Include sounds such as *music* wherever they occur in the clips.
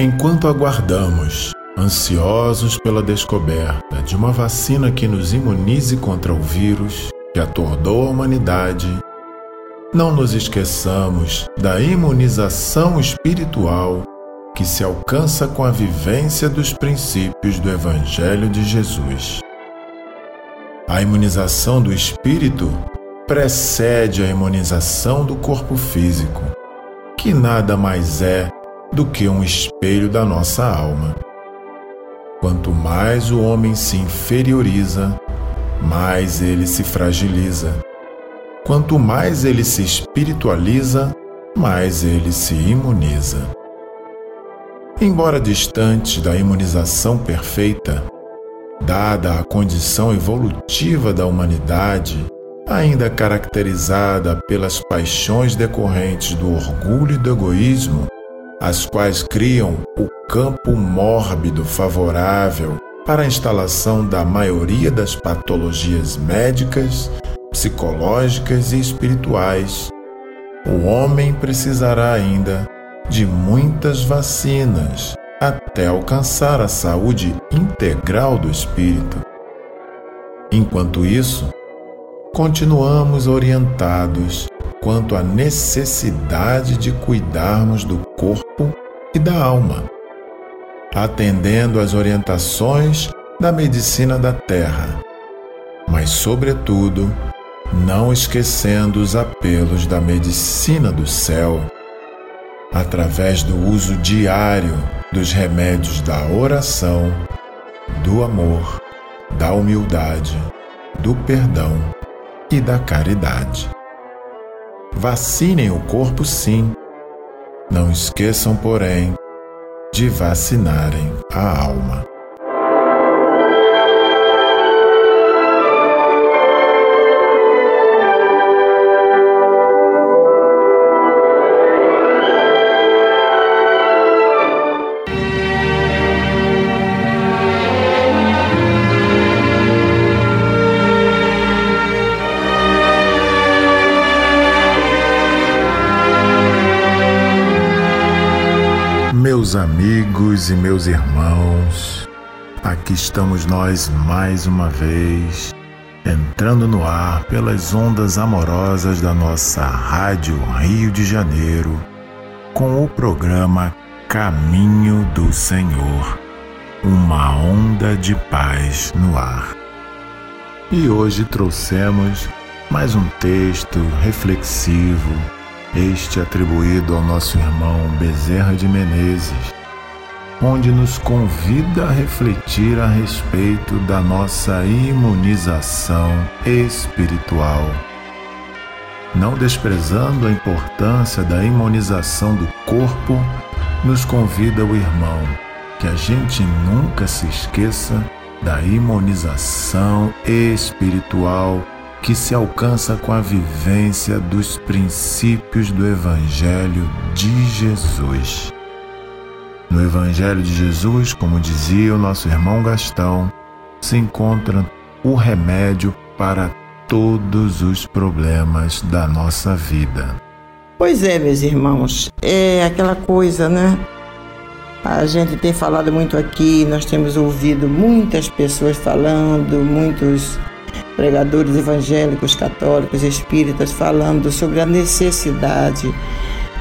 Enquanto aguardamos, ansiosos pela descoberta de uma vacina que nos imunize contra o vírus que atordou a humanidade, não nos esqueçamos da imunização espiritual que se alcança com a vivência dos princípios do Evangelho de Jesus. A imunização do espírito precede a imunização do corpo físico, que nada mais é do que um espelho da nossa alma. Quanto mais o homem se inferioriza, mais ele se fragiliza. Quanto mais ele se espiritualiza, mais ele se imuniza. Embora distante da imunização perfeita, dada a condição evolutiva da humanidade, ainda caracterizada pelas paixões decorrentes do orgulho e do egoísmo, as quais criam o campo mórbido favorável para a instalação da maioria das patologias médicas, psicológicas e espirituais. O homem precisará ainda de muitas vacinas até alcançar a saúde integral do espírito. Enquanto isso, continuamos orientados quanto à necessidade de cuidarmos do corpo e da alma, atendendo às orientações da medicina da terra, mas, sobretudo, não esquecendo os apelos da medicina do céu, através do uso diário dos remédios da oração, do amor, da humildade, do perdão e da caridade. Vacinem o corpo, sim. Não esqueçam, porém, de vacinarem a alma. Meus amigos e meus irmãos, aqui estamos nós mais uma vez, entrando no ar pelas ondas amorosas da nossa Rádio Rio de Janeiro, com o programa Caminho do Senhor, uma onda de paz no ar. E hoje trouxemos mais um texto reflexivo este atribuído ao nosso irmão Bezerra de Menezes, onde nos convida a refletir a respeito da nossa imunização espiritual. Não desprezando a importância da imunização do corpo, nos convida o irmão que a gente nunca se esqueça da imunização espiritual que se alcança com a vivência dos princípios do Evangelho de Jesus. No Evangelho de Jesus, como dizia o nosso irmão Gastão, se encontra o remédio para todos os problemas da nossa vida. Pois é, meus irmãos, é aquela coisa, né? A gente tem falado muito aqui, nós temos ouvido muitas pessoas falando, muitos pregadores evangélicos, católicos, espíritas falando sobre a necessidade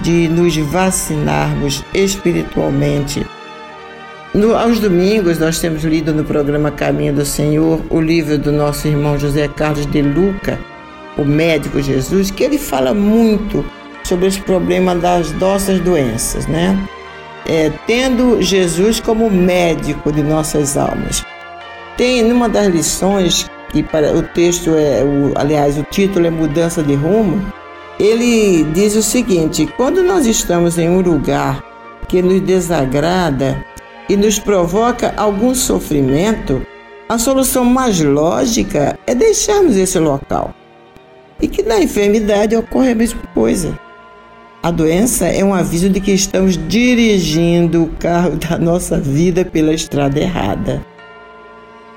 de nos vacinarmos espiritualmente. No, aos domingos, nós temos lido no programa Caminho do Senhor o livro do nosso irmão José Carlos de Luca, o médico Jesus, que ele fala muito sobre esse problema das nossas doenças, né? É, tendo Jesus como médico de nossas almas. Tem numa das lições, que para o texto é, o, aliás, o título é Mudança de Rumo, ele diz o seguinte: quando nós estamos em um lugar que nos desagrada e nos provoca algum sofrimento, a solução mais lógica é deixarmos esse local. E que na enfermidade ocorre a mesma coisa. A doença é um aviso de que estamos dirigindo o carro *laughs* da nossa vida pela estrada errada.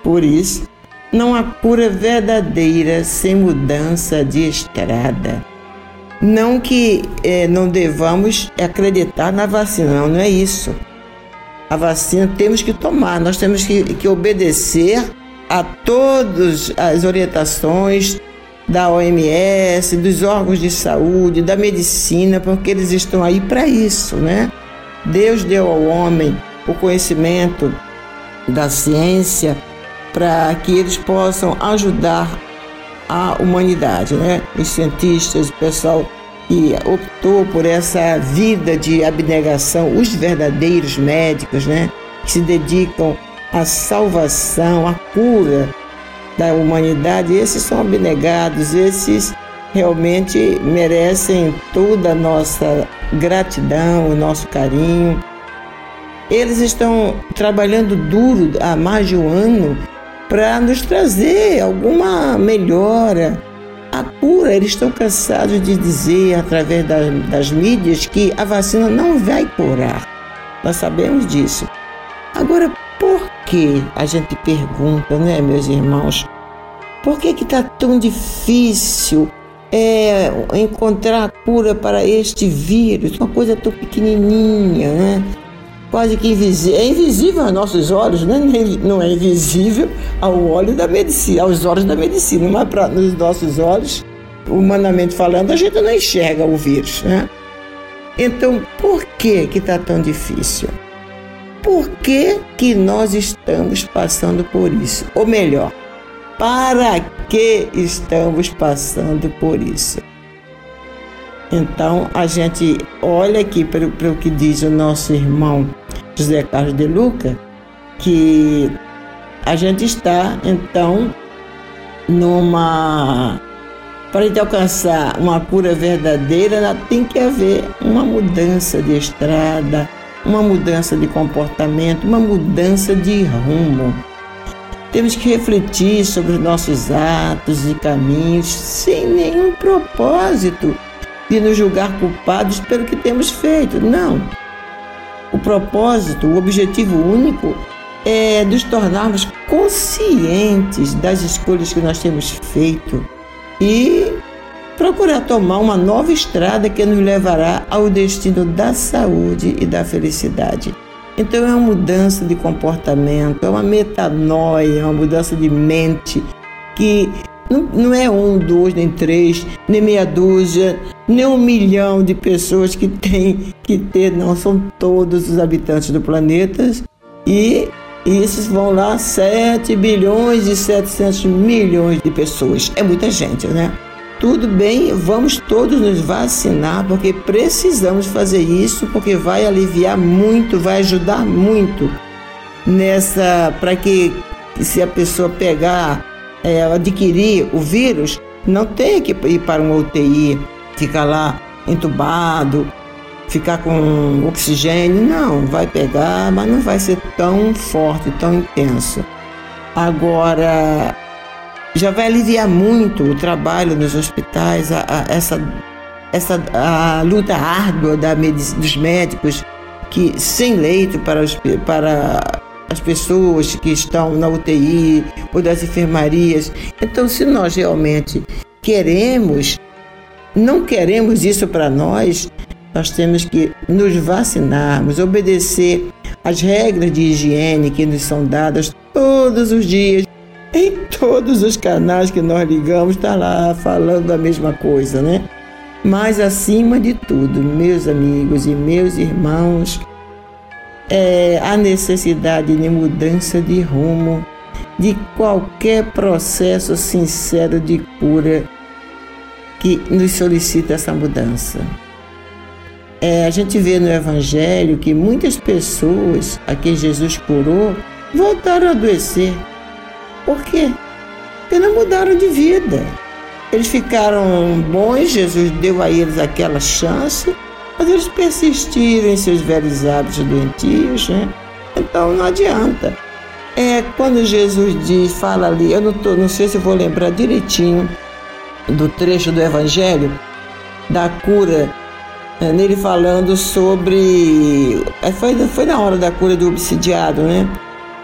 Por isso, não há cura verdadeira sem mudança de estrada. Não que é, não devamos acreditar na vacina, não, não é isso. A vacina temos que tomar, nós temos que, que obedecer a todas as orientações da OMS, dos órgãos de saúde, da medicina, porque eles estão aí para isso, né? Deus deu ao homem o conhecimento da ciência para que eles possam ajudar a humanidade, né? Os cientistas, o pessoal que optou por essa vida de abnegação, os verdadeiros médicos, né? Que se dedicam à salvação, à cura da humanidade, esses são abnegados, esses realmente merecem toda a nossa gratidão, o nosso carinho. Eles estão trabalhando duro há mais de um ano para nos trazer alguma melhora. A cura, eles estão cansados de dizer através das, das mídias que a vacina não vai curar. Nós sabemos disso. Agora, por que a gente pergunta, né, meus irmãos? Por que que está tão difícil é, encontrar a cura para este vírus? Uma coisa tão pequenininha, né? Quase que invisível. É invisível aos nossos olhos, né? não é invisível ao olho da medicina, aos olhos da medicina, mas para nos nossos olhos, humanamente falando, a gente não enxerga o vírus, né? Então, por que que está tão difícil? Por que que nós estamos passando por isso? Ou melhor, para que estamos passando por isso? Então a gente olha aqui para, o que diz o nosso irmão José Carlos de Luca, que a gente está então numa. Para gente alcançar uma cura verdadeira, tem que haver uma mudança de estrada, uma mudança de comportamento, uma mudança de rumo. Temos que refletir sobre os nossos atos e caminhos sem nenhum propósito de nos julgar culpados pelo que temos feito. Não. O propósito, o objetivo único é nos tornarmos conscientes das escolhas que nós temos feito e procurar tomar uma nova estrada que nos levará ao destino da saúde e da felicidade. Então é uma mudança de comportamento, é uma metanoia, é uma mudança de mente que não, não é um, dois, nem três, nem meia dúzia, nem um milhão de pessoas que tem que ter, não, são todos os habitantes do planeta e esses vão lá 7 bilhões e 700 milhões de pessoas. É muita gente, né? Tudo bem, vamos todos nos vacinar porque precisamos fazer isso porque vai aliviar muito, vai ajudar muito nessa para que se a pessoa pegar é, adquirir o vírus, não tenha que ir para uma UTI, ficar lá entubado, ficar com oxigênio. Não, vai pegar, mas não vai ser tão forte, tão intenso. Agora, já vai aliviar muito o trabalho nos hospitais, a, a, essa, essa a luta árdua da dos médicos que sem leito para, os, para as pessoas que estão na UTI ou das enfermarias. Então, se nós realmente queremos, não queremos isso para nós, nós temos que nos vacinarmos, obedecer as regras de higiene que nos são dadas todos os dias. Em todos os canais que nós ligamos, está lá falando a mesma coisa, né? Mas acima de tudo, meus amigos e meus irmãos, é a necessidade de mudança de rumo de qualquer processo sincero de cura que nos solicita essa mudança. É, a gente vê no Evangelho que muitas pessoas a quem Jesus curou voltaram a adoecer. Por quê? Porque não mudaram de vida. Eles ficaram bons, Jesus deu a eles aquela chance, mas eles persistiram em seus velhos hábitos doentios, né? Então não adianta. É quando Jesus diz, fala ali, eu não, tô, não sei se vou lembrar direitinho do trecho do Evangelho, da cura nele falando sobre. É, foi, foi na hora da cura do obsidiado, né?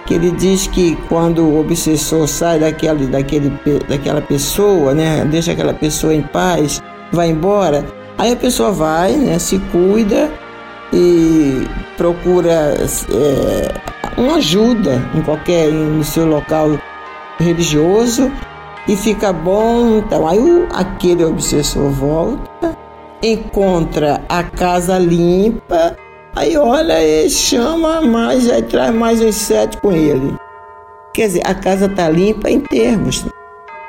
Que ele diz que quando o obsessor sai daquele, daquele, daquela pessoa, né? Deixa aquela pessoa em paz, vai embora. Aí a pessoa vai, né? Se cuida e procura é, uma ajuda em qualquer no seu local religioso e fica bom. Então aí o, aquele obsessor volta encontra a casa limpa, aí olha e chama mais, aí traz mais uns sete com ele. Quer dizer, a casa está limpa em termos,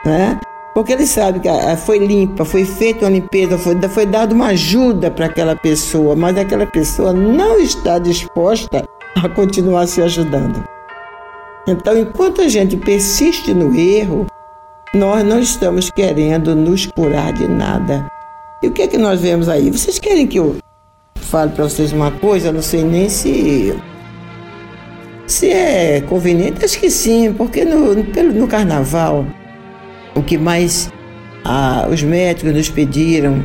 né? Porque ele sabe que foi limpa, foi feita uma limpeza, foi, foi dada uma ajuda para aquela pessoa, mas aquela pessoa não está disposta a continuar se ajudando. Então, enquanto a gente persiste no erro, nós não estamos querendo nos curar de nada. E o que é que nós vemos aí? Vocês querem que eu fale para vocês uma coisa? Eu não sei nem se se é conveniente. Acho que sim, porque no, no carnaval o que mais ah, os médicos nos pediram,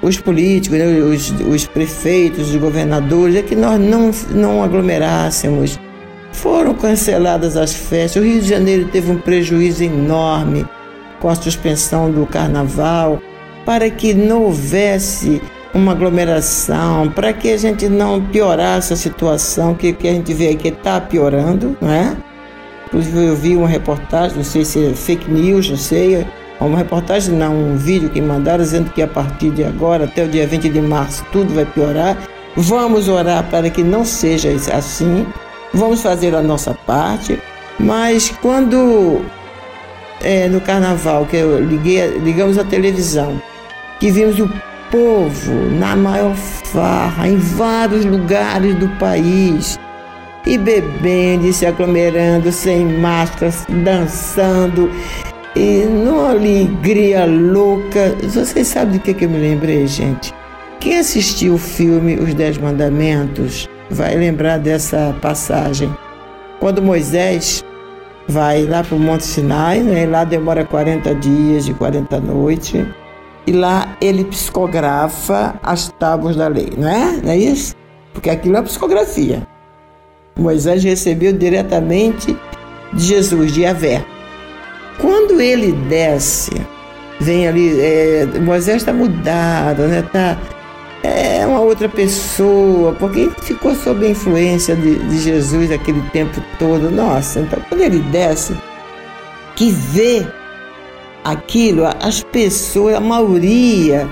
os políticos, né, os, os prefeitos, os governadores, é que nós não, não aglomerássemos. Foram canceladas as festas. O Rio de Janeiro teve um prejuízo enorme com a suspensão do carnaval para que não houvesse uma aglomeração, para que a gente não piorasse a situação que, que a gente vê aqui está piorando, não é? Inclusive eu vi uma reportagem, não sei se é fake news, não sei, uma reportagem não, um vídeo que mandaram dizendo que a partir de agora, até o dia 20 de março, tudo vai piorar. Vamos orar para que não seja assim, vamos fazer a nossa parte, mas quando é, no carnaval, que eu liguei, ligamos a televisão, que vimos o povo na maior farra em vários lugares do país e bebendo e se aglomerando sem máscaras, dançando e numa alegria louca. Vocês sabem do que, que eu me lembrei, gente? Quem assistiu o filme Os Dez Mandamentos vai lembrar dessa passagem. Quando Moisés vai lá para o Monte Sinai, né? lá demora 40 dias e 40 noites e lá ele psicografa as tábuas da lei, não é? Não é isso? Porque aquilo é psicografia. Moisés recebeu diretamente de Jesus, de Avé. Quando ele desce, vem ali, é, Moisés está mudado, né? Tá, é uma outra pessoa, porque ficou sob a influência de, de Jesus aquele tempo todo. Nossa, então quando ele desce, que vê aquilo, as pessoas, a maioria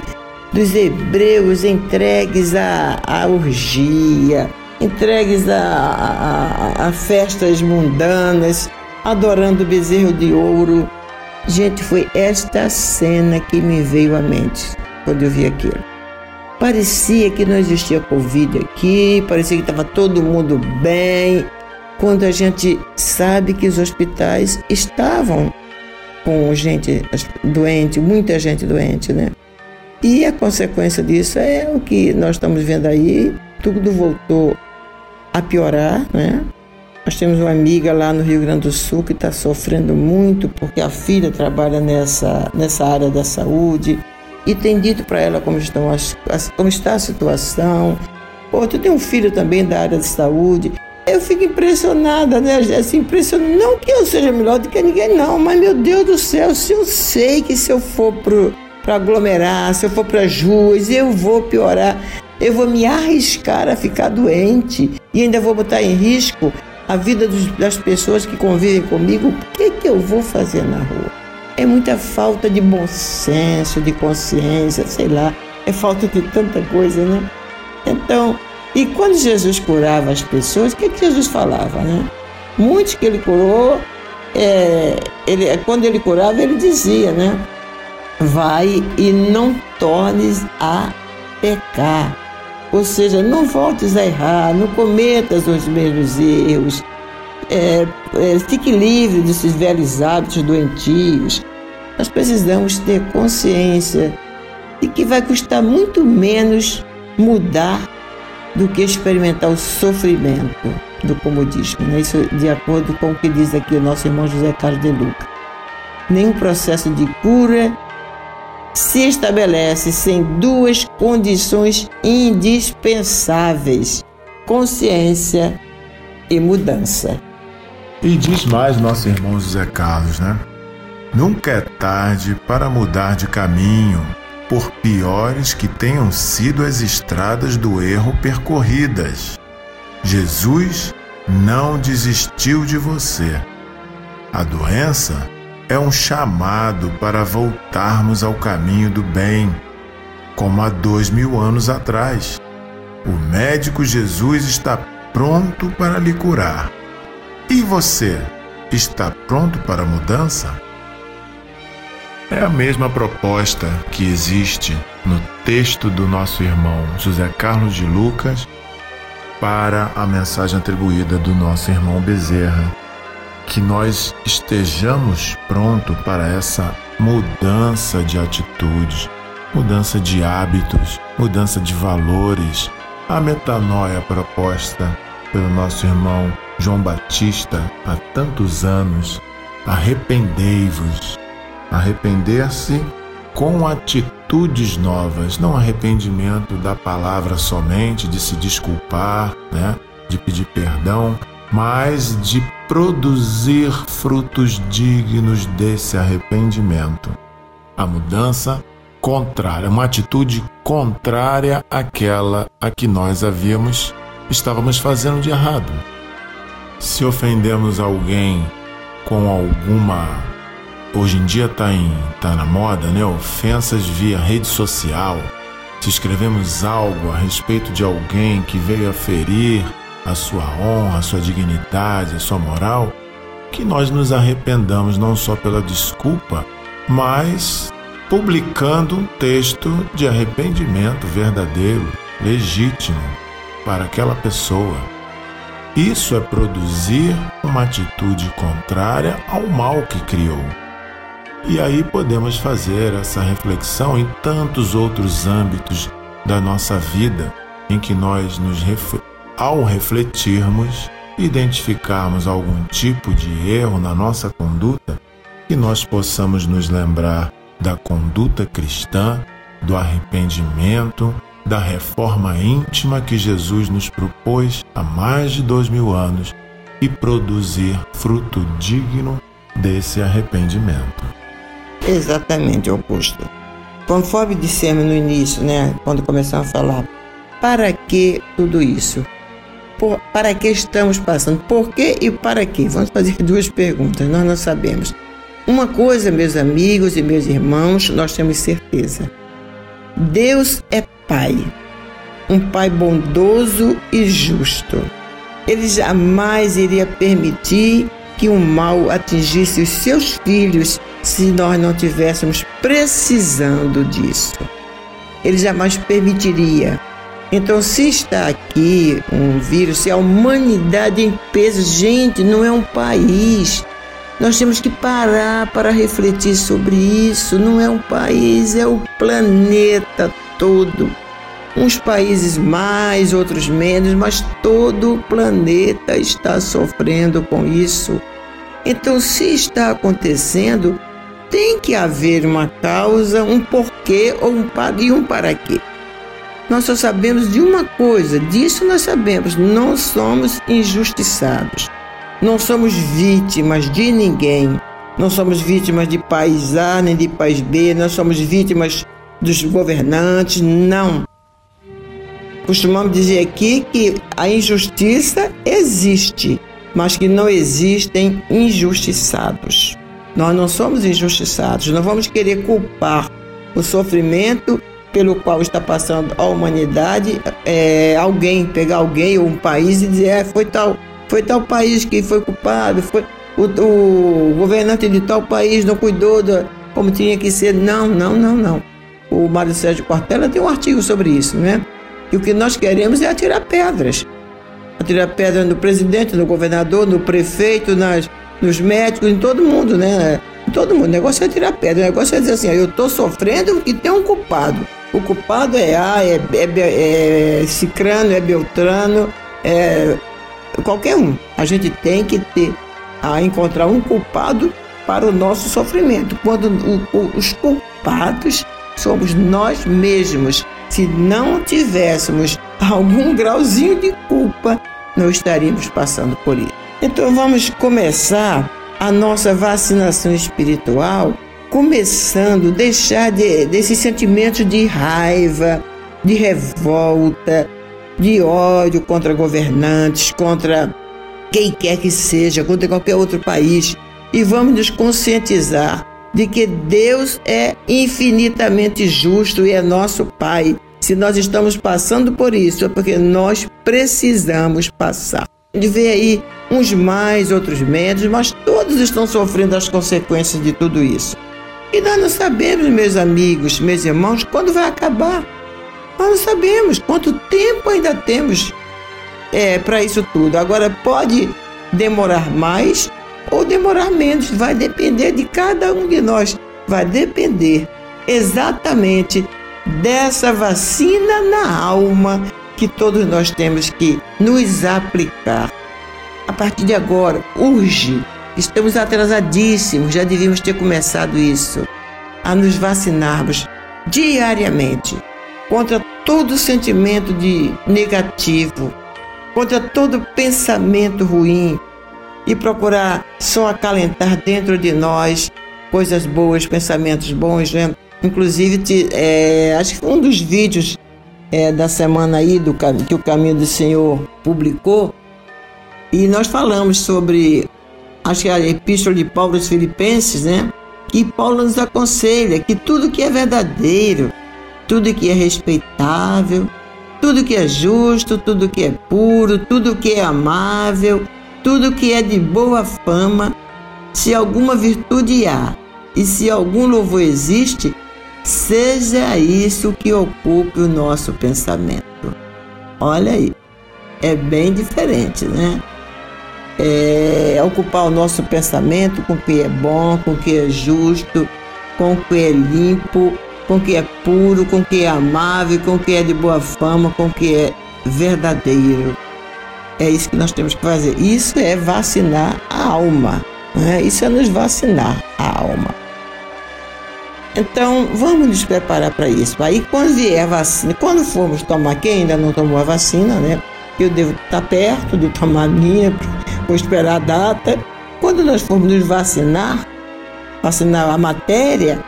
dos hebreus entregues à, à orgia, entregues a, a, a, festas mundanas, adorando o bezerro de ouro. Gente, foi esta cena que me veio à mente quando eu vi aquilo. Parecia que não existia Covid aqui, parecia que estava todo mundo bem, quando a gente sabe que os hospitais estavam com gente doente, muita gente doente, né? E a consequência disso é o que nós estamos vendo aí, tudo voltou a piorar, né? Nós temos uma amiga lá no Rio Grande do Sul que está sofrendo muito porque a filha trabalha nessa, nessa área da saúde e tem dito para ela como, estão as, como está a situação. Tu tem um filho também da área de saúde. Eu fico impressionada, né? Assim, impressionada. Não que eu seja melhor do que ninguém, não, mas meu Deus do céu, se eu sei que se eu for para aglomerar, se eu for para as ruas, eu vou piorar, eu vou me arriscar a ficar doente e ainda vou botar em risco a vida dos, das pessoas que convivem comigo. O que, que eu vou fazer na rua? É muita falta de bom senso, de consciência, sei lá. É falta de tanta coisa, né? Então, e quando Jesus curava as pessoas, o que, que Jesus falava, né? Muitos que ele curou, é, ele, quando ele curava, ele dizia, né? Vai e não tornes a pecar. Ou seja, não voltes a errar, não cometas os mesmos erros. É, é, fique livre desses velhos hábitos doentios. Nós precisamos ter consciência de que vai custar muito menos mudar do que experimentar o sofrimento do comodismo. Né? Isso de acordo com o que diz aqui o nosso irmão José Carlos de Luca. Nenhum processo de cura se estabelece sem duas condições indispensáveis: consciência e mudança. E diz mais nosso irmão José Carlos, né? Nunca é tarde para mudar de caminho, por piores que tenham sido as estradas do erro percorridas. Jesus não desistiu de você. A doença é um chamado para voltarmos ao caminho do bem, como há dois mil anos atrás. O médico Jesus está pronto para lhe curar. E você está pronto para a mudança? É a mesma proposta que existe no texto do nosso irmão José Carlos de Lucas para a mensagem atribuída do nosso irmão Bezerra. Que nós estejamos prontos para essa mudança de atitudes, mudança de hábitos, mudança de valores, a metanoia proposta pelo nosso irmão João Batista há tantos anos. Arrependei-vos Arrepender-se com atitudes novas, não arrependimento da palavra somente, de se desculpar, né? de pedir perdão, mas de produzir frutos dignos desse arrependimento. A mudança contrária, uma atitude contrária àquela a que nós havíamos estávamos fazendo de errado. Se ofendemos alguém com alguma hoje em dia está tá na moda, né? Ofensas via rede social. Se escrevemos algo a respeito de alguém que veio a ferir a sua honra, a sua dignidade, a sua moral, que nós nos arrependamos não só pela desculpa, mas publicando um texto de arrependimento verdadeiro, legítimo para aquela pessoa. Isso é produzir uma atitude contrária ao mal que criou. E aí podemos fazer essa reflexão em tantos outros âmbitos da nossa vida em que nós nos ao refletirmos, identificarmos algum tipo de erro na nossa conduta, que nós possamos nos lembrar da conduta cristã, do arrependimento, da reforma íntima que Jesus nos propôs há mais de dois mil anos e produzir fruto digno desse arrependimento. Exatamente, Augusto. Conforme dissemos no início, né, quando começamos a falar, para que tudo isso? Por, para que estamos passando? Por que e para que? Vamos fazer *laughs* duas perguntas, nós não sabemos. Uma coisa, meus amigos e meus irmãos, nós temos certeza. Deus é Pai, um Pai bondoso e justo. Ele jamais iria permitir que o mal atingisse os seus filhos se nós não tivéssemos precisando disso. Ele jamais permitiria. Então, se está aqui um vírus, se a humanidade em peso, gente, não é um país. Nós temos que parar para refletir sobre isso. Não é um país, é o planeta todo. Uns países mais, outros menos, mas todo o planeta está sofrendo com isso. Então, se está acontecendo, tem que haver uma causa, um porquê ou um para e um para quê. Nós só sabemos de uma coisa, disso nós sabemos, não somos injustiçados. Não somos vítimas de ninguém. Não somos vítimas de país A nem de país B. Nós somos vítimas dos governantes. Não. Costumamos dizer aqui que a injustiça existe, mas que não existem injustiçados. Nós não somos injustiçados. Não vamos querer culpar o sofrimento pelo qual está passando a humanidade, é, alguém, pegar alguém ou um país e dizer, é, foi tal foi tal país que foi culpado, foi o, o governante de tal país não cuidou da, como tinha que ser. Não, não, não, não. O Mário Sérgio Cortella tem um artigo sobre isso, né? E o que nós queremos é atirar pedras. Atirar pedras no presidente, no governador, no prefeito, nas, nos médicos, em todo mundo, né? Em todo mundo. O negócio é atirar pedra. O negócio é dizer assim: eu estou sofrendo e tem um culpado. O culpado é A, é, é, é Cicrano, é Beltrano, é qualquer um. A gente tem que ter a encontrar um culpado para o nosso sofrimento. Quando o, o, os culpados somos nós mesmos. Se não tivéssemos algum grauzinho de culpa, não estaríamos passando por isso. Então vamos começar a nossa vacinação espiritual, começando deixar de, desses sentimentos de raiva, de revolta, de ódio contra governantes, contra quem quer que seja, contra qualquer outro país. E vamos nos conscientizar de que Deus é infinitamente justo e é nosso Pai. Se nós estamos passando por isso, é porque nós precisamos passar. De ver aí uns mais, outros menos, mas todos estão sofrendo as consequências de tudo isso. E nós não sabemos, meus amigos, meus irmãos, quando vai acabar. Nós não sabemos quanto tempo ainda temos é, para isso tudo. Agora, pode demorar mais ou demorar menos, vai depender de cada um de nós, vai depender exatamente dessa vacina na alma que todos nós temos que nos aplicar. A partir de agora, urge, estamos atrasadíssimos, já devíamos ter começado isso, a nos vacinarmos diariamente contra todo sentimento de negativo, contra todo pensamento ruim e procurar só acalentar dentro de nós coisas boas, pensamentos bons, né? Inclusive, é, acho que um dos vídeos é, da semana aí do que o Caminho do Senhor publicou e nós falamos sobre acho que a epístola de Paulo aos Filipenses, né? Que Paulo nos aconselha que tudo que é verdadeiro, tudo que é respeitável, tudo que é justo, tudo que é puro, tudo que é amável, tudo que é de boa fama, se alguma virtude há e se algum louvor existe, seja isso que ocupe o nosso pensamento. Olha aí, é bem diferente, né? É ocupar o nosso pensamento com o que é bom, com o que é justo, com o que é limpo, com o que é puro, com o que é amável, com o que é de boa fama, com o que é verdadeiro. É isso que nós temos que fazer. Isso é vacinar a alma. Né? Isso é nos vacinar a alma. Então, vamos nos preparar para isso. Aí, quando vier a vacina, quando formos tomar, quem ainda não tomou a vacina, né? Eu devo estar perto de tomar a minha, vou esperar a data. Quando nós formos nos vacinar, vacinar a matéria,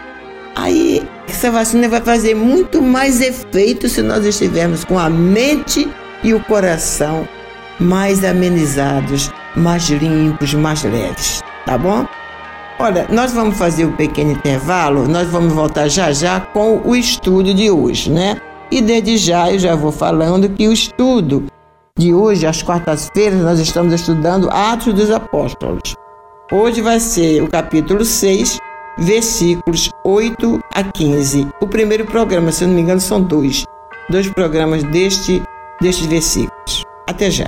aí essa vacina vai fazer muito mais efeito se nós estivermos com a mente e o coração mais amenizados, mais limpos, mais leves, tá bom? Olha, nós vamos fazer um pequeno intervalo, nós vamos voltar já já com o estudo de hoje, né? E desde já eu já vou falando que o estudo de hoje, às quartas-feiras, nós estamos estudando Atos dos Apóstolos. Hoje vai ser o capítulo 6, versículos 8 a 15. O primeiro programa, se eu não me engano, são dois. Dois programas deste, destes versículos. Até já.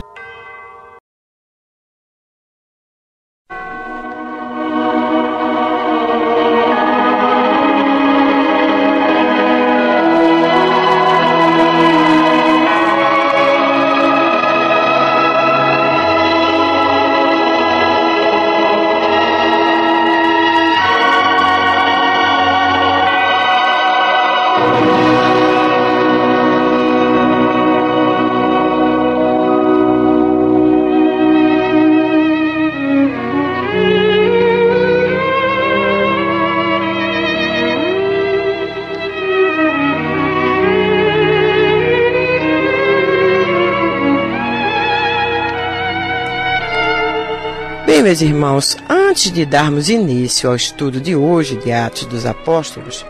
Meus irmãos, antes de darmos início ao estudo de hoje de Atos dos Apóstolos,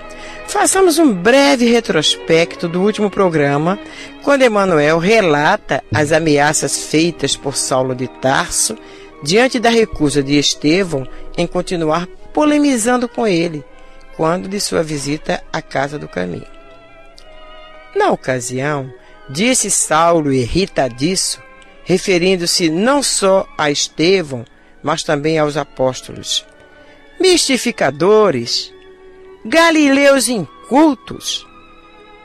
façamos um breve retrospecto do último programa, quando Emanuel relata as ameaças feitas por Saulo de Tarso diante da recusa de Estevão em continuar polemizando com ele, quando de sua visita à casa do caminho. Na ocasião, disse Saulo irritadiço, referindo-se não só a Estevão, mas também aos apóstolos. Mistificadores, galileus incultos,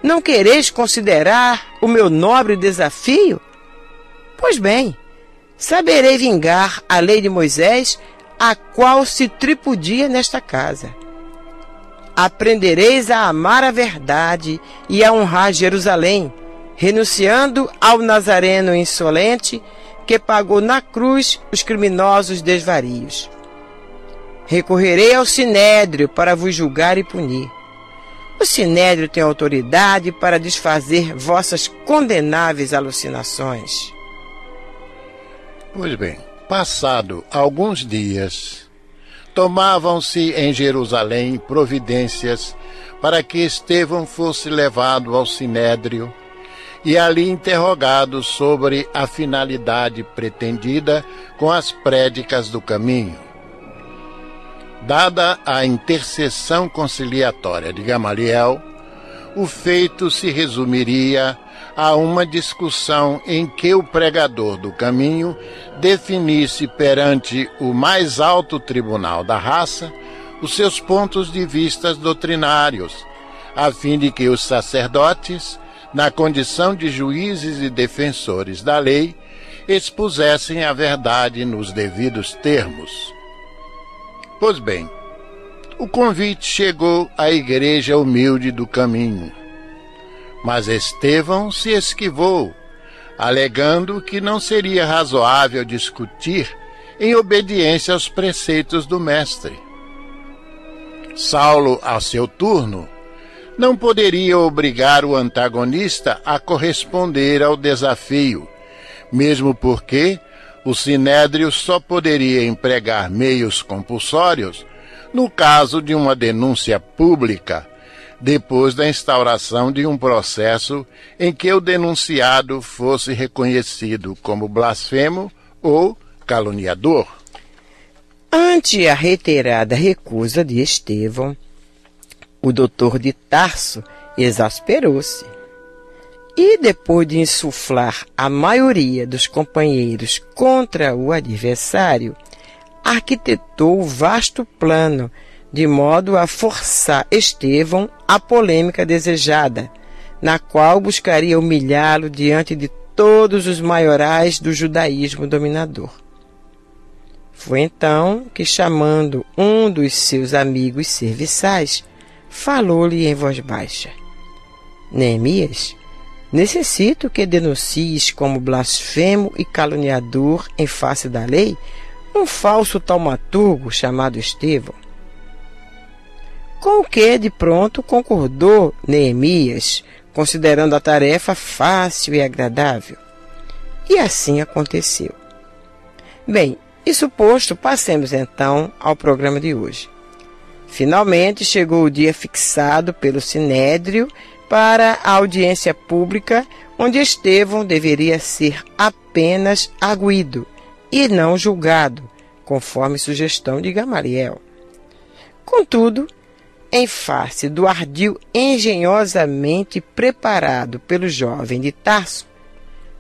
não quereis considerar o meu nobre desafio? Pois bem, saberei vingar a lei de Moisés, a qual se tripudia nesta casa. Aprendereis a amar a verdade e a honrar Jerusalém, renunciando ao Nazareno insolente que pagou na cruz os criminosos desvarios. Recorrerei ao Sinédrio para vos julgar e punir. O Sinédrio tem autoridade para desfazer vossas condenáveis alucinações. Pois bem, passado alguns dias, tomavam-se em Jerusalém providências para que Estevão fosse levado ao Sinédrio e ali interrogado sobre a finalidade pretendida com as prédicas do caminho. Dada a intercessão conciliatória de Gamaliel, o feito se resumiria a uma discussão em que o pregador do caminho definisse perante o mais alto tribunal da raça os seus pontos de vista doutrinários, a fim de que os sacerdotes na condição de juízes e defensores da lei, expusessem a verdade nos devidos termos. Pois bem, o convite chegou à igreja humilde do caminho. Mas Estevão se esquivou, alegando que não seria razoável discutir em obediência aos preceitos do Mestre. Saulo, a seu turno, não poderia obrigar o antagonista a corresponder ao desafio, mesmo porque o sinédrio só poderia empregar meios compulsórios no caso de uma denúncia pública, depois da instauração de um processo em que o denunciado fosse reconhecido como blasfemo ou caluniador. Ante a reiterada recusa de Estevão, o doutor de Tarso exasperou-se. E depois de insuflar a maioria dos companheiros contra o adversário, arquitetou o vasto plano de modo a forçar Estevão à polêmica desejada, na qual buscaria humilhá-lo diante de todos os maiorais do judaísmo dominador. Foi então que, chamando um dos seus amigos serviçais, falou-lhe em voz baixa: Neemias, necessito que denuncies como blasfemo e caluniador em face da lei um falso taumaturgo chamado Estevão. Com o que de pronto concordou Neemias, considerando a tarefa fácil e agradável. E assim aconteceu. Bem, isso posto, passemos então ao programa de hoje. Finalmente chegou o dia fixado pelo Sinédrio para a audiência pública, onde Estevão deveria ser apenas arguído e não julgado, conforme sugestão de Gamaliel. Contudo, em face do ardil engenhosamente preparado pelo jovem de Tarso,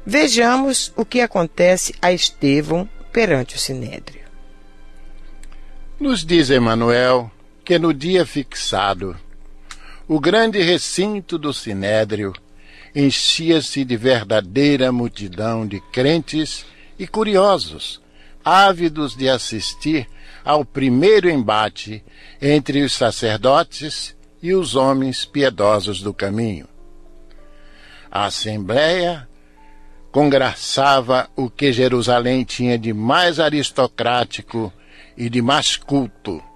vejamos o que acontece a Estevão perante o Sinédrio. Nos diz Emanuel que no dia fixado, o grande recinto do Sinédrio enchia-se de verdadeira multidão de crentes e curiosos, ávidos de assistir ao primeiro embate entre os sacerdotes e os homens piedosos do caminho. A Assembleia congraçava o que Jerusalém tinha de mais aristocrático e de mais culto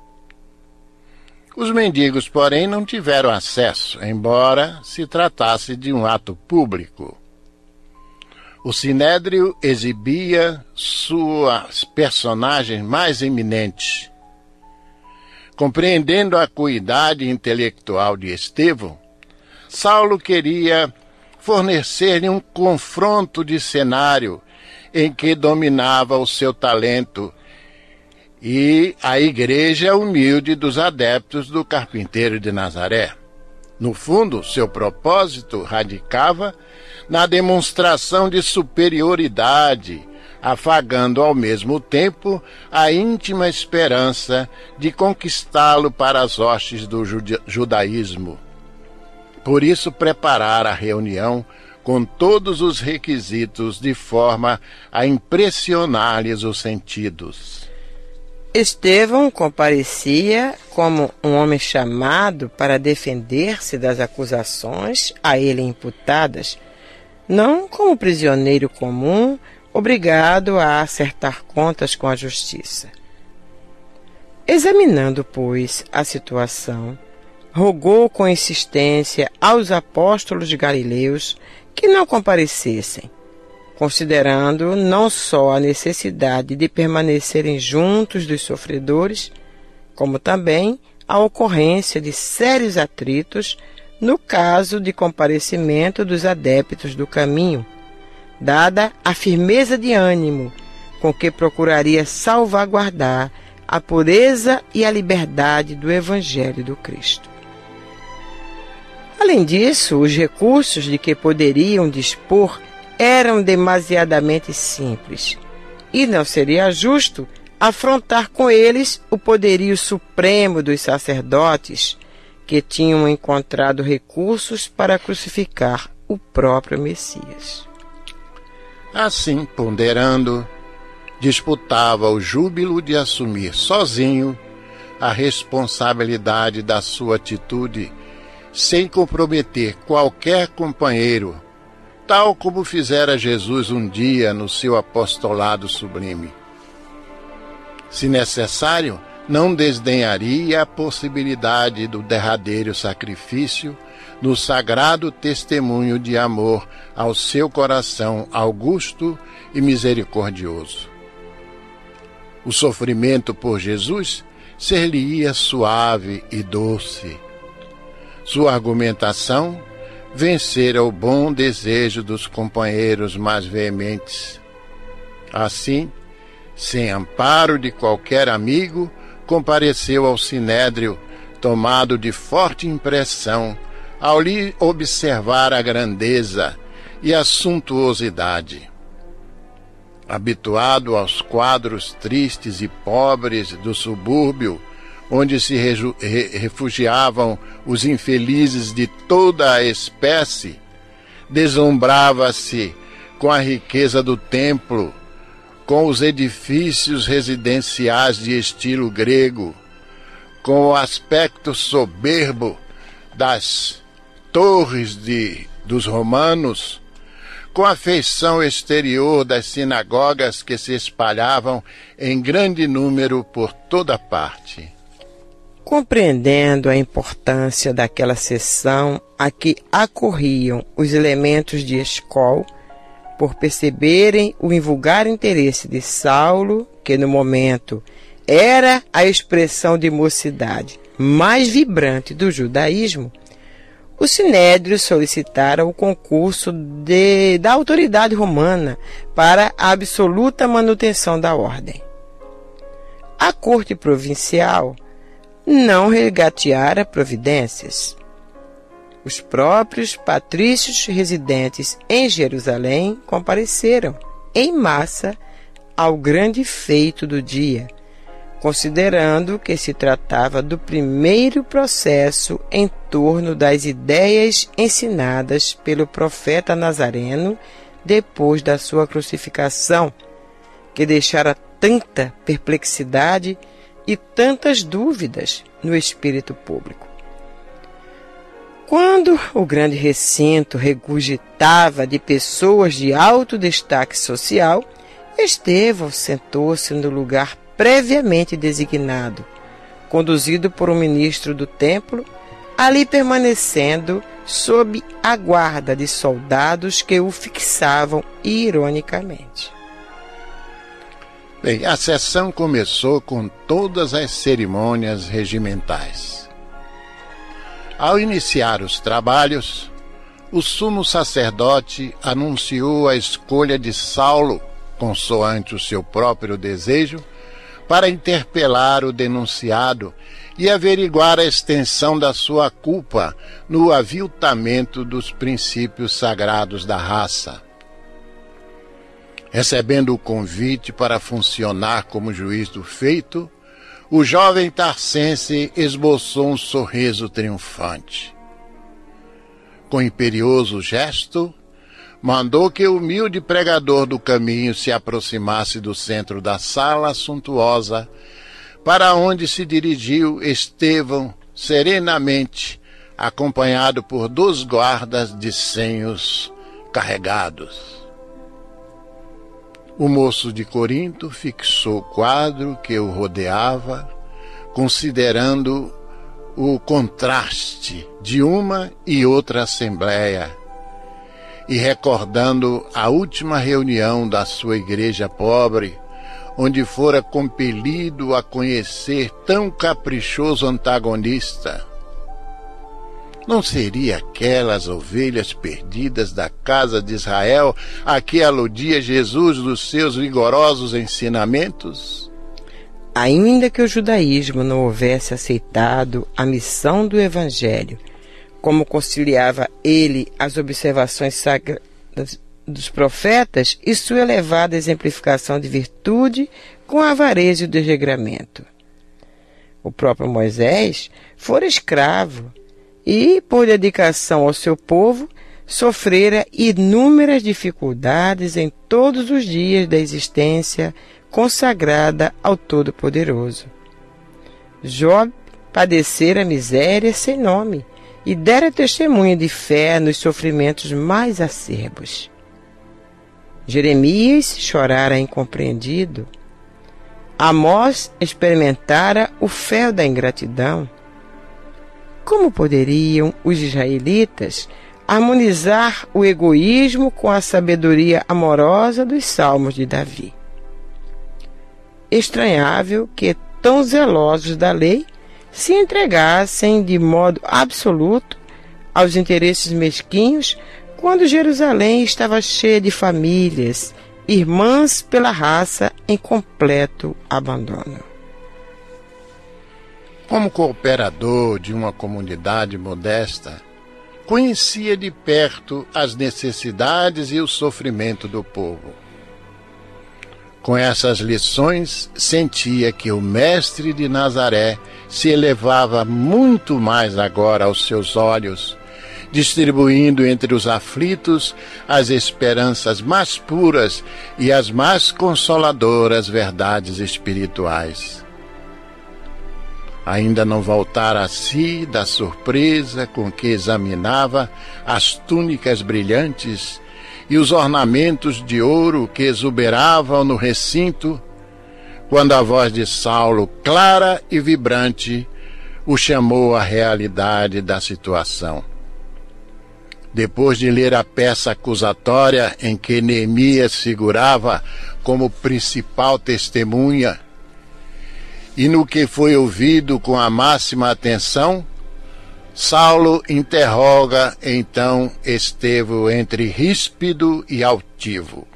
os mendigos, porém, não tiveram acesso, embora se tratasse de um ato público. O Sinédrio exibia suas personagens mais eminentes. Compreendendo a acuidade intelectual de Estevão, Saulo queria fornecer-lhe um confronto de cenário em que dominava o seu talento e a igreja humilde dos adeptos do carpinteiro de Nazaré. No fundo, seu propósito radicava na demonstração de superioridade, afagando ao mesmo tempo a íntima esperança de conquistá-lo para as hostes do judaísmo. Por isso, preparar a reunião com todos os requisitos de forma a impressionar-lhes os sentidos. Estevão comparecia como um homem chamado para defender-se das acusações a ele imputadas, não como prisioneiro comum obrigado a acertar contas com a justiça. Examinando, pois, a situação, rogou com insistência aos apóstolos Galileus que não comparecessem, considerando não só a necessidade de permanecerem juntos dos sofredores, como também a ocorrência de sérios atritos no caso de comparecimento dos adeptos do caminho, dada a firmeza de ânimo com que procuraria salvaguardar a pureza e a liberdade do Evangelho do Cristo. Além disso, os recursos de que poderiam dispor eram demasiadamente simples, e não seria justo afrontar com eles o poderio supremo dos sacerdotes, que tinham encontrado recursos para crucificar o próprio Messias. Assim, ponderando, disputava o júbilo de assumir sozinho a responsabilidade da sua atitude sem comprometer qualquer companheiro, tal como fizera Jesus um dia no seu apostolado sublime. Se necessário, não desdenharia a possibilidade do derradeiro sacrifício no sagrado testemunho de amor ao seu coração augusto e misericordioso. O sofrimento por Jesus ser-lhe-ia suave e doce, sua argumentação vencera o bom desejo dos companheiros mais veementes. Assim, sem amparo de qualquer amigo, compareceu ao sinédrio, tomado de forte impressão ao lhe observar a grandeza e a suntuosidade. Habituado aos quadros tristes e pobres do subúrbio, onde se refugiavam os infelizes de toda a espécie, deslumbrava-se com a riqueza do templo, com os edifícios residenciais de estilo grego, com o aspecto soberbo das torres de, dos romanos, com a feição exterior das sinagogas que se espalhavam em grande número por toda parte. Compreendendo a importância daquela sessão a que acorriam os elementos de escola, por perceberem o invulgar interesse de Saulo, que no momento era a expressão de mocidade mais vibrante do judaísmo, o Sinédrio solicitara o concurso de, da autoridade romana para a absoluta manutenção da ordem. A corte provincial não regateara providências. Os próprios patrícios residentes em Jerusalém compareceram em massa ao grande feito do dia, considerando que se tratava do primeiro processo em torno das ideias ensinadas pelo profeta Nazareno depois da sua crucificação, que deixara tanta perplexidade e tantas dúvidas no espírito público. Quando o grande recinto regurgitava de pessoas de alto destaque social, Estevão sentou-se no lugar previamente designado, conduzido por um ministro do templo, ali permanecendo sob a guarda de soldados que o fixavam ironicamente. Bem, a sessão começou com todas as cerimônias regimentais. Ao iniciar os trabalhos, o sumo sacerdote anunciou a escolha de Saulo, consoante o seu próprio desejo, para interpelar o denunciado e averiguar a extensão da sua culpa no aviltamento dos princípios sagrados da raça. Recebendo o convite para funcionar como juiz do feito, o jovem tarcense esboçou um sorriso triunfante. Com imperioso gesto, mandou que o humilde pregador do caminho se aproximasse do centro da sala suntuosa, para onde se dirigiu Estevão serenamente, acompanhado por dois guardas de senhos carregados. O moço de Corinto fixou o quadro que o rodeava, considerando o contraste de uma e outra assembleia e recordando a última reunião da sua igreja pobre, onde fora compelido a conhecer tão caprichoso antagonista não seria aquelas ovelhas perdidas da casa de Israel a que aludia Jesus dos seus vigorosos ensinamentos? Ainda que o judaísmo não houvesse aceitado a missão do Evangelho, como conciliava ele as observações sagradas dos profetas e sua elevada exemplificação de virtude com a avareza e o desregramento. O próprio Moisés fora escravo e, por dedicação ao seu povo, sofrera inúmeras dificuldades em todos os dias da existência consagrada ao Todo-Poderoso. Job padecera miséria sem nome e dera testemunho de fé nos sofrimentos mais acerbos. Jeremias chorara incompreendido. Amós experimentara o fel da ingratidão. Como poderiam os israelitas harmonizar o egoísmo com a sabedoria amorosa dos salmos de Davi? Estranhável que tão zelosos da lei se entregassem de modo absoluto aos interesses mesquinhos quando Jerusalém estava cheia de famílias, irmãs pela raça em completo abandono. Como cooperador de uma comunidade modesta, conhecia de perto as necessidades e o sofrimento do povo. Com essas lições, sentia que o Mestre de Nazaré se elevava muito mais agora aos seus olhos, distribuindo entre os aflitos as esperanças mais puras e as mais consoladoras verdades espirituais ainda não voltara a si da surpresa com que examinava as túnicas brilhantes e os ornamentos de ouro que exuberavam no recinto, quando a voz de Saulo, clara e vibrante, o chamou à realidade da situação. Depois de ler a peça acusatória em que Neemias figurava como principal testemunha, e no que foi ouvido com a máxima atenção, Saulo interroga então Estevão entre ríspido e altivo.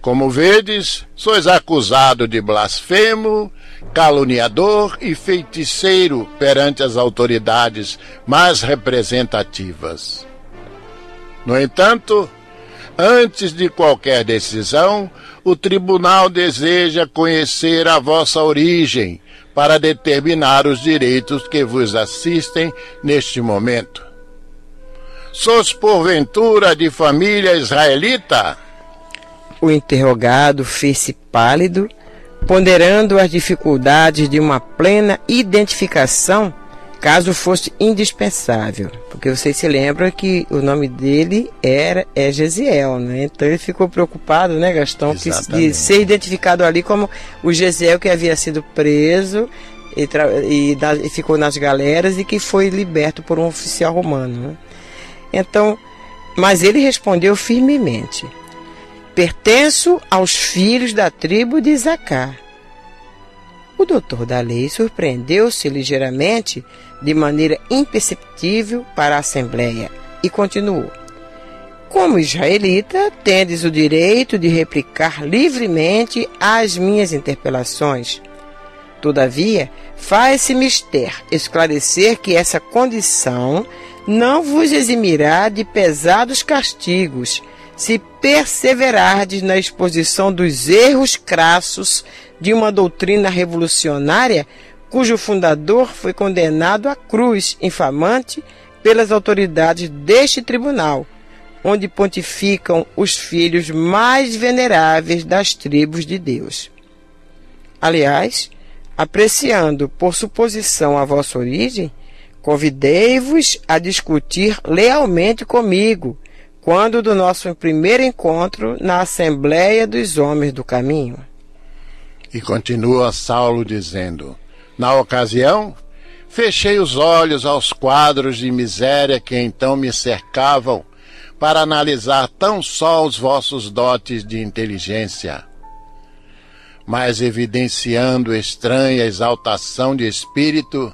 Como vedes, sois acusado de blasfemo, caluniador e feiticeiro perante as autoridades mais representativas. No entanto, antes de qualquer decisão, o tribunal deseja conhecer a vossa origem para determinar os direitos que vos assistem neste momento. Sois porventura de família israelita? O interrogado fez-se pálido, ponderando as dificuldades de uma plena identificação caso fosse indispensável, porque vocês se lembram que o nome dele era é Gesiel, né? Então ele ficou preocupado, né, Gastão, que, de ser identificado ali como o Gesiel que havia sido preso e, e, da, e, ficou nas galeras e que foi liberto por um oficial romano. Né? Então, mas ele respondeu firmemente: Pertenço aos filhos da tribo de Isacar. O doutor da lei surpreendeu-se ligeiramente, de maneira imperceptível, para a Assembleia e continuou: Como israelita, tendes o direito de replicar livremente às minhas interpelações. Todavia, faz-se mister esclarecer que essa condição não vos eximirá de pesados castigos, se perseverardes na exposição dos erros crassos de uma doutrina revolucionária cujo fundador foi condenado à cruz infamante pelas autoridades deste tribunal, onde pontificam os filhos mais veneráveis das tribos de Deus. Aliás, apreciando por suposição a vossa origem, convidei-vos a discutir lealmente comigo, quando do nosso primeiro encontro na Assembleia dos Homens do Caminho. E continua Saulo dizendo: Na ocasião, fechei os olhos aos quadros de miséria que então me cercavam, para analisar tão só os vossos dotes de inteligência mas evidenciando estranha exaltação de espírito,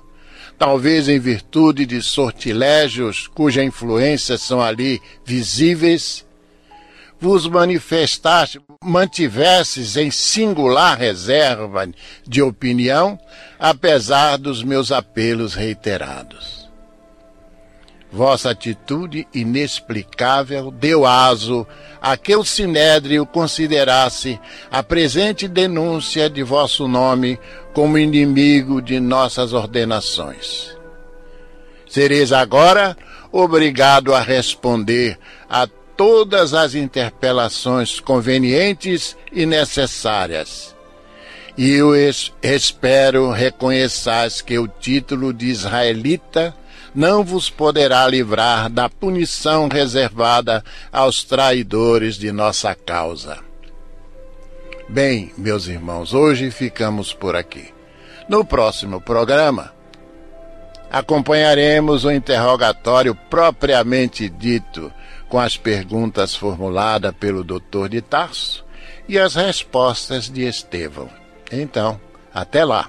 talvez em virtude de sortilégios cuja influência são ali visíveis, vos manifestaste, mantivesses em singular reserva de opinião, apesar dos meus apelos reiterados. Vossa atitude inexplicável deu aso a que o Sinédrio considerasse a presente denúncia de vosso nome como inimigo de nossas ordenações. Sereis agora obrigado a responder a todas as interpelações convenientes e necessárias. E eu espero reconheçais que o título de israelita não vos poderá livrar da punição reservada aos traidores de nossa causa. Bem, meus irmãos, hoje ficamos por aqui. No próximo programa, acompanharemos o interrogatório propriamente dito, com as perguntas formuladas pelo doutor de Tarso e as respostas de Estevão. Então, até lá!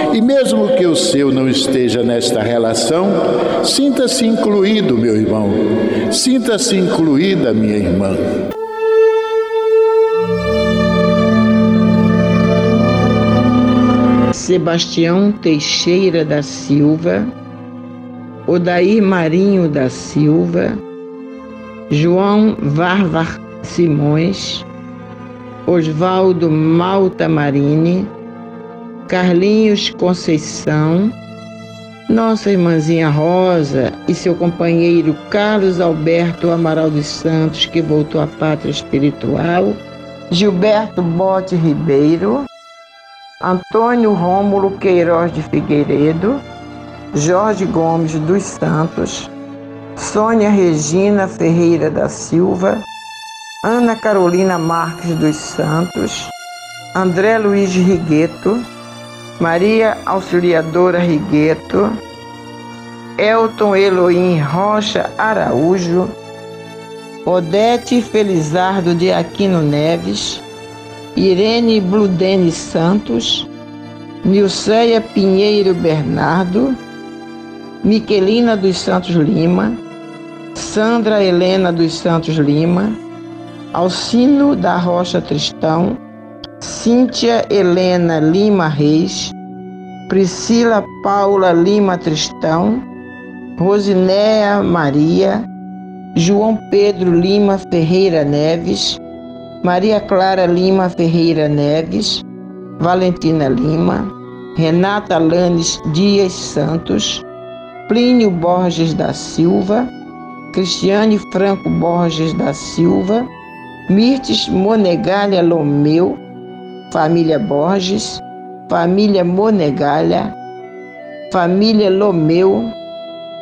e, mesmo que o seu não esteja nesta relação, sinta-se incluído, meu irmão, sinta-se incluída, minha irmã. Sebastião Teixeira da Silva, Odair Marinho da Silva, João Varvar Simões, Osvaldo Malta Marini, Carlinhos Conceição, nossa irmãzinha Rosa e seu companheiro Carlos Alberto Amaral dos Santos, que voltou à pátria espiritual, Gilberto Bote Ribeiro, Antônio Rômulo Queiroz de Figueiredo, Jorge Gomes dos Santos, Sônia Regina Ferreira da Silva, Ana Carolina Marques dos Santos, André Luiz Rigueto, Maria Auxiliadora Rigueto, Elton Eloim Rocha Araújo, Odete Felizardo de Aquino Neves, Irene Bludene Santos, Nilceia Pinheiro Bernardo, Miquelina dos Santos Lima, Sandra Helena dos Santos Lima, Alcino da Rocha Tristão, Cíntia Helena Lima Reis, Priscila Paula Lima Tristão, Rosinéia Maria, João Pedro Lima Ferreira Neves, Maria Clara Lima Ferreira Neves, Valentina Lima, Renata Lanes Dias Santos, Plínio Borges da Silva, Cristiane Franco Borges da Silva, Mirtes Monegalha Lomeu, família Borges, família Monegalha, família Lomeu,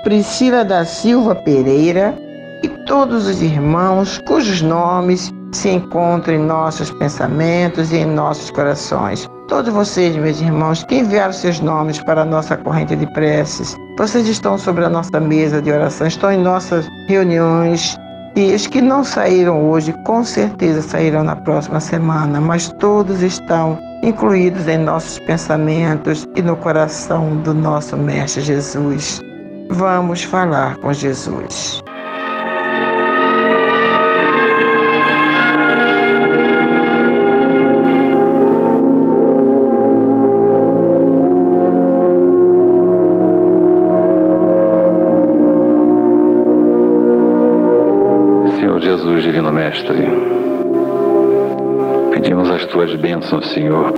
Priscila da Silva Pereira e todos os irmãos cujos nomes se encontram em nossos pensamentos e em nossos corações. Todos vocês, meus irmãos, que enviaram seus nomes para a nossa corrente de preces, vocês estão sobre a nossa mesa de oração, estão em nossas reuniões. E os que não saíram hoje, com certeza sairão na próxima semana, mas todos estão incluídos em nossos pensamentos e no coração do nosso Mestre Jesus. Vamos falar com Jesus. Mestre. Pedimos as tuas bênçãos, Senhor,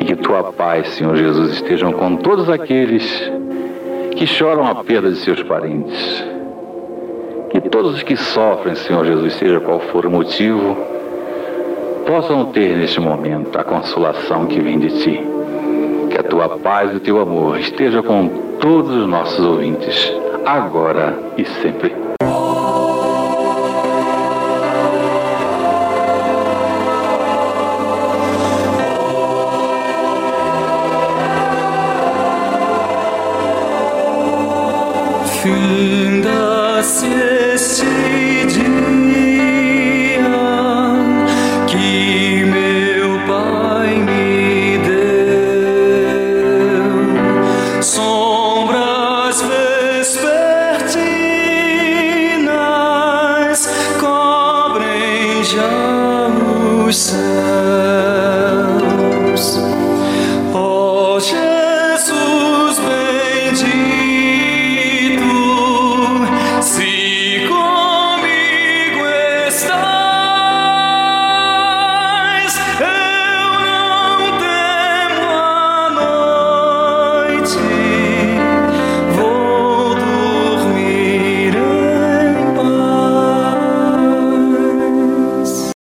e que tua paz, Senhor Jesus, estejam com todos aqueles que choram a perda de seus parentes. Que todos os que sofrem, Senhor Jesus, seja qual for o motivo, possam ter neste momento a consolação que vem de ti. Que a tua paz e o teu amor esteja com todos os nossos ouvintes, agora e sempre.